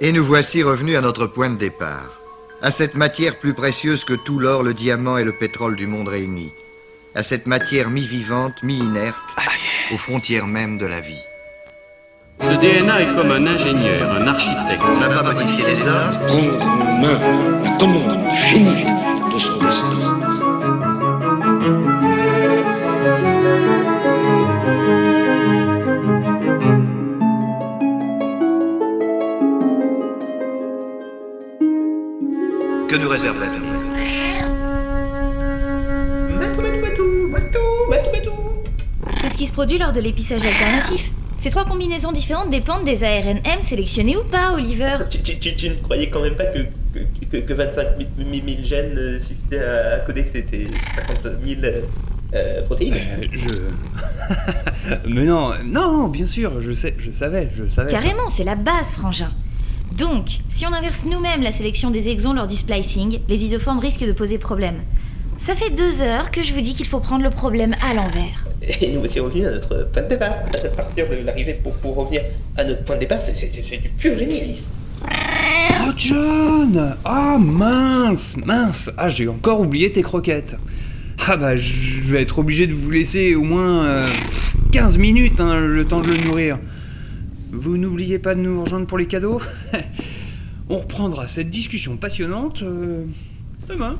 Et nous voici revenus à notre point de départ. À cette matière plus précieuse que tout l'or, le diamant et le pétrole du monde réunis. À cette matière mi-vivante, mi-inerte, aux frontières même de la vie. Ce DNA est comme un ingénieur, un architecte. On n'a pas modifié les hommes, prendre en main la commande génie de son destin. L'avenir C'est ce qui se produit lors de l'épissage alternatif. Ces trois combinaisons différentes dépendent des ARNM sélectionnés ou pas, Oliver Tu, tu- tu- tu ne croyais quand même pas que, que, que, que 25 000, 000 gènes euh, suffisaient à, à coder ces, ces 50 000 euh, euh, protéines Euh, je. Mais non, non, bien sûr, je sais, je savais, je savais. Carrément, c'est la base, frangin. Donc, si on inverse nous-mêmes la sélection des exons lors du splicing, les isoformes risquent de poser problème. Ça fait deux heures que je vous dis qu'il faut prendre le problème à l'envers. Et nous voici revenus à notre point de départ. À partir de l'arrivée pour, pour revenir à notre point de départ, c'est- du pur génie, Alice. Oh, John Ah, mince, mince Ah, j'ai encore oublié tes croquettes. Ah bah, je vais être obligé de vous laisser au moins euh, 15 minutes, hein, le temps de le nourrir. Vous n'oubliez pas de nous rejoindre pour les cadeaux On reprendra cette discussion passionnante euh, demain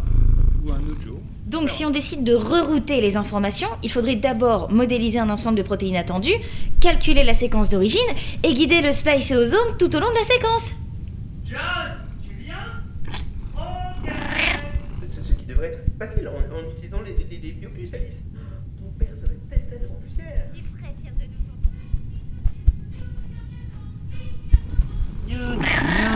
ou un autre jour. Donc, si on décide de rerouter les informations, il faudrait d'abord modéliser un ensemble de protéines attendues, calculer la séquence d'origine et guider le spliceosome tout au long de la séquence. C'est ce qui devrait être facile en, en utilisant les, les, les biopuces, Alice. Ton père serait tellement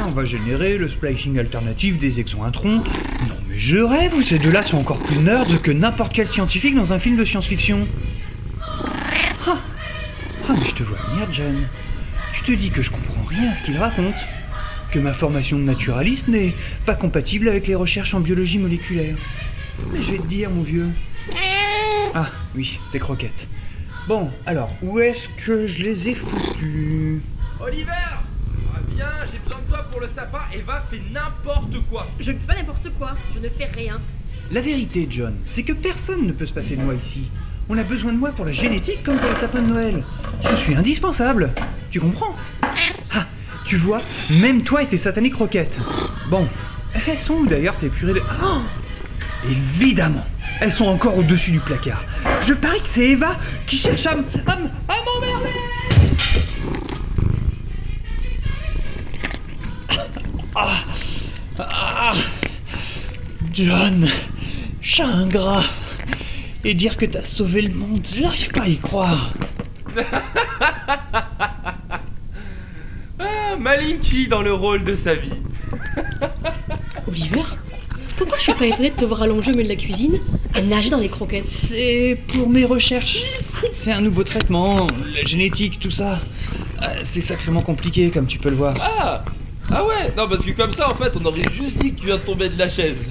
on va générer le splicing alternatif des exons introns. Non mais je rêve ou ces deux-là sont encore plus nerds que n'importe quel scientifique dans un film de science-fiction Ah Ah mais je te vois venir, Jen. Tu te dis que je comprends rien à ce qu'il raconte. Que ma formation de naturaliste n'est pas compatible avec les recherches en biologie moléculaire. Mais je vais te dire, mon vieux. Ah, oui, tes croquettes. Bon, alors, où est-ce que je les ai foutues? Oliver Ah, Viens, j'ai besoin de toi pour le sapin. Eva fait n'importe quoi. Je ne fais pas n'importe quoi, je ne fais rien. La vérité, John, c'est que personne ne peut se passer de moi ici. On a besoin de moi pour la génétique comme pour le sapin de Noël. Je suis indispensable. Tu comprends? Ah, tu vois, même toi et tes sataniques roquettes. Bon, elles sont où d'ailleurs tes purées de... Oh Évidemment Elles sont encore au-dessus du placard. Je parie que c'est Eva qui cherche à, à m'emmerder Ah, ah, John, chat ingrat. Et dire que t'as sauvé le monde, j'arrive pas à y croire. Ah, Malinky dans le rôle de sa vie. Oliver Pourquoi je suis pas étonnée de te voir allongé au milieu de la cuisine, à nager dans les croquettes? C'est pour mes recherches. C'est un nouveau traitement, la génétique, tout ça. Euh, C'est sacrément compliqué, comme tu peux le voir. Ah Ah ouais Non, parce que comme ça, en fait, on aurait juste dit que tu viens de tomber de la chaise.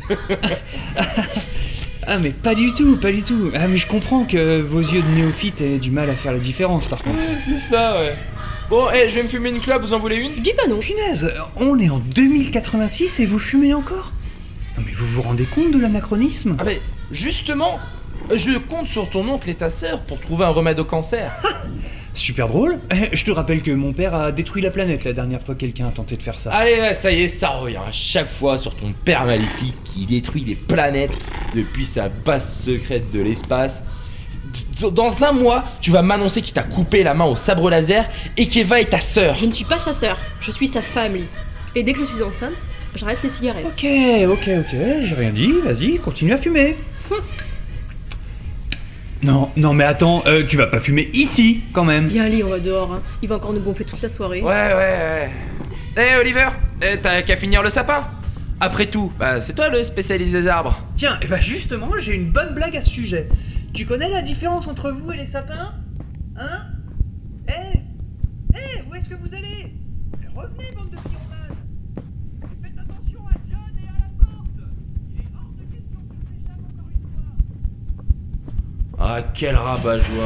Ah, mais pas du tout, pas du tout. Ah, mais je comprends que vos yeux de néophyte aient du mal à faire la différence, par contre. Ouais, c'est ça, ouais. Bon, eh, je vais me fumer une clope, vous en voulez une? Je dis pas non. Punaise, on est en 2086 et vous fumez encore? Non, mais vous vous rendez compte de l'anachronisme? Ah, mais justement, je compte sur ton oncle et ta sœur pour trouver un remède au cancer. Super drôle. Je te rappelle que mon père a détruit la planète la dernière fois que quelqu'un a tenté de faire ça. Allez, là, ça y est, ça revient à chaque fois sur ton père maléfique qui détruit des planètes depuis sa base secrète de l'espace. Dans un mois, tu vas m'annoncer qu'il t'a coupé la main au sabre laser et qu'Eva est ta sœur. Je ne suis pas sa sœur, je suis sa famille. Et dès que je suis enceinte, j'arrête les cigarettes. Ok, ok, ok, j'ai rien dit, vas-y, continue à fumer. Non, non mais attends, euh, tu vas pas fumer ici, quand même. Viens Ali, on va dehors, hein. il va encore nous gonfler toute la soirée. Ouais, ouais, ouais. Eh, Oliver, eh, t'as qu'à finir le sapin. Après tout, bah, c'est toi le spécialiste des arbres. Tiens, et bah justement, j'ai une bonne blague à ce sujet. Tu connais la différence entre vous et les sapins? Hein? Eh Eh, où est-ce que vous allez? Revenez, bande de pyromanes Et Faites attention à John et à la porte Il est hors de question que je m'échappe encore une fois Ah, quel rabat-joie.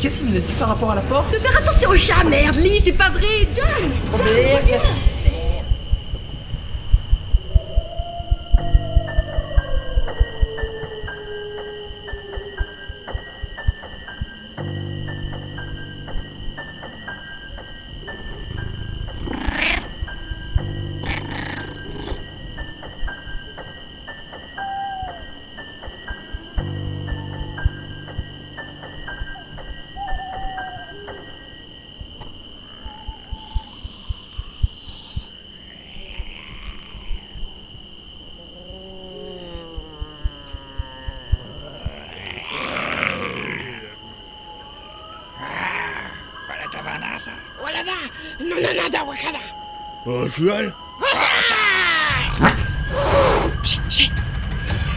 Qu'est-ce qu'il nous a dit par rapport à la porte? Faire attention au chat, merde, Lee, c'est pas vrai, John John, reviens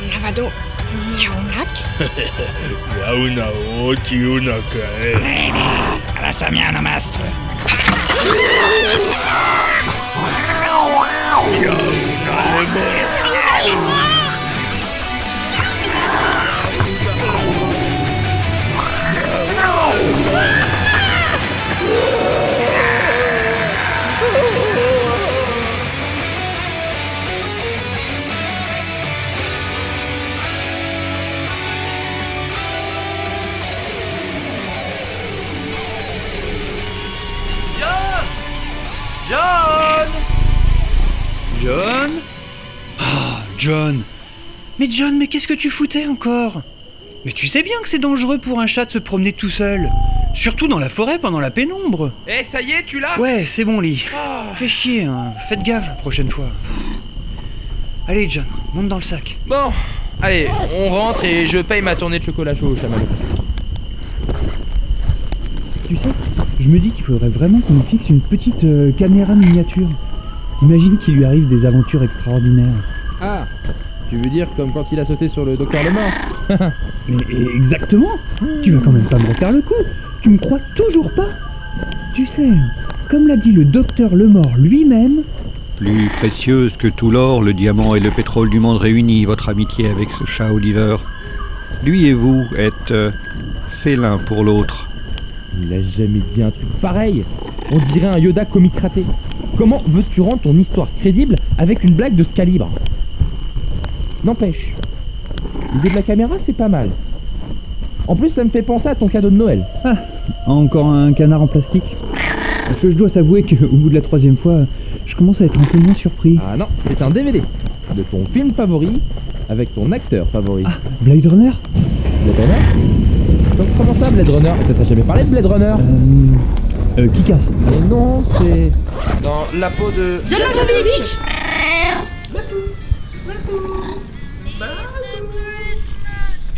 Un cheval Yaunao, Tiunakae. John John Mais John, mais qu'est-ce que tu foutais encore? Mais tu sais bien que c'est dangereux pour un chat de se promener tout seul. Surtout dans la forêt pendant la pénombre. Eh, ça y est, tu l'as? Ouais, c'est bon, Lee. Fais chier, hein. faites gaffe la prochaine fois. Allez, John, monte dans le sac. Bon, allez, on rentre et je paye ma tournée de chocolat chaud au chamallow. Tu sais, je me dis qu'il faudrait vraiment qu'on lui fixe une petite euh, caméra miniature. Imagine qu'il lui arrive des aventures extraordinaires. Ah, tu veux dire comme quand il a sauté sur le docteur le mort Mais exactement Tu vas quand même pas me refaire le coup Tu me crois toujours pas Tu sais, comme l'a dit le docteur Lemort lui-même, Plus précieuse que tout l'or, le diamant et le pétrole du monde réunis, votre amitié avec ce chat Oliver. Lui et vous êtes euh, faits l'un pour l'autre. Il a jamais dit un truc pareil. On dirait un Yoda comique raté. Comment veux-tu rendre ton histoire crédible avec une blague de ce calibre? N'empêche, l'idée de la caméra, c'est pas mal. En plus, ça me fait penser à ton cadeau de Noël. encore un canard en plastique. Parce que je dois t'avouer qu'au bout de la troisième fois, je commence à être un peu moins surpris. Ah non, c'est un DVD de ton film favori avec ton acteur favori. Blade Runner Blade Runner Donc, Comment ça, Blade Runner T'as jamais parlé de Blade Runner Euh. Euh, qui casse Mais non, c'est. Dans la peau de. John Malkovich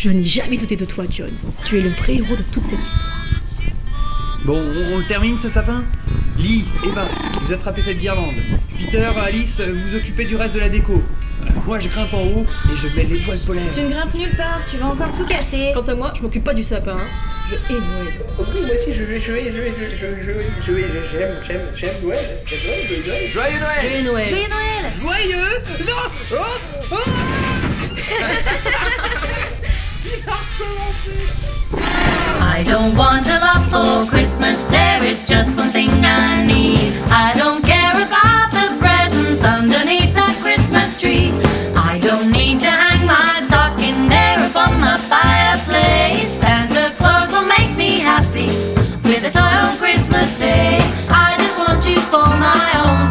Je n'ai jamais douté de toi, John. Tu es le vrai héros de toute cette histoire. Bon, on, on le termine ce sapin Lee, Eva, vous attrapez cette guirlande. Peter, Alice, vous occupez du reste de la déco. Euh, Moi, je grimpe en haut et je mets l'étoile polaire. Tu ne grimpes nulle part, tu vas encore tout casser. Quant à moi, je m'occupe pas du sapin. hein. Je hais Noël. Oui, moi aussi, je vais jouer, je vais, je vais, je vais, je vais, je vais, j'aime, j'aime, j'aime Noël, j'aime Noël, j'aime Noël. Joyeux Noël Joyeux Noël. Joyeux Noël Joyeux Non Oh Oh I don't want a lot for Christmas. There is just one thing I need. I don't care about the presents underneath that Christmas tree. I don't need to hang my stocking there upon my fireplace. Santa Claus will make me happy with a toy on Christmas Day. I just want you for my own.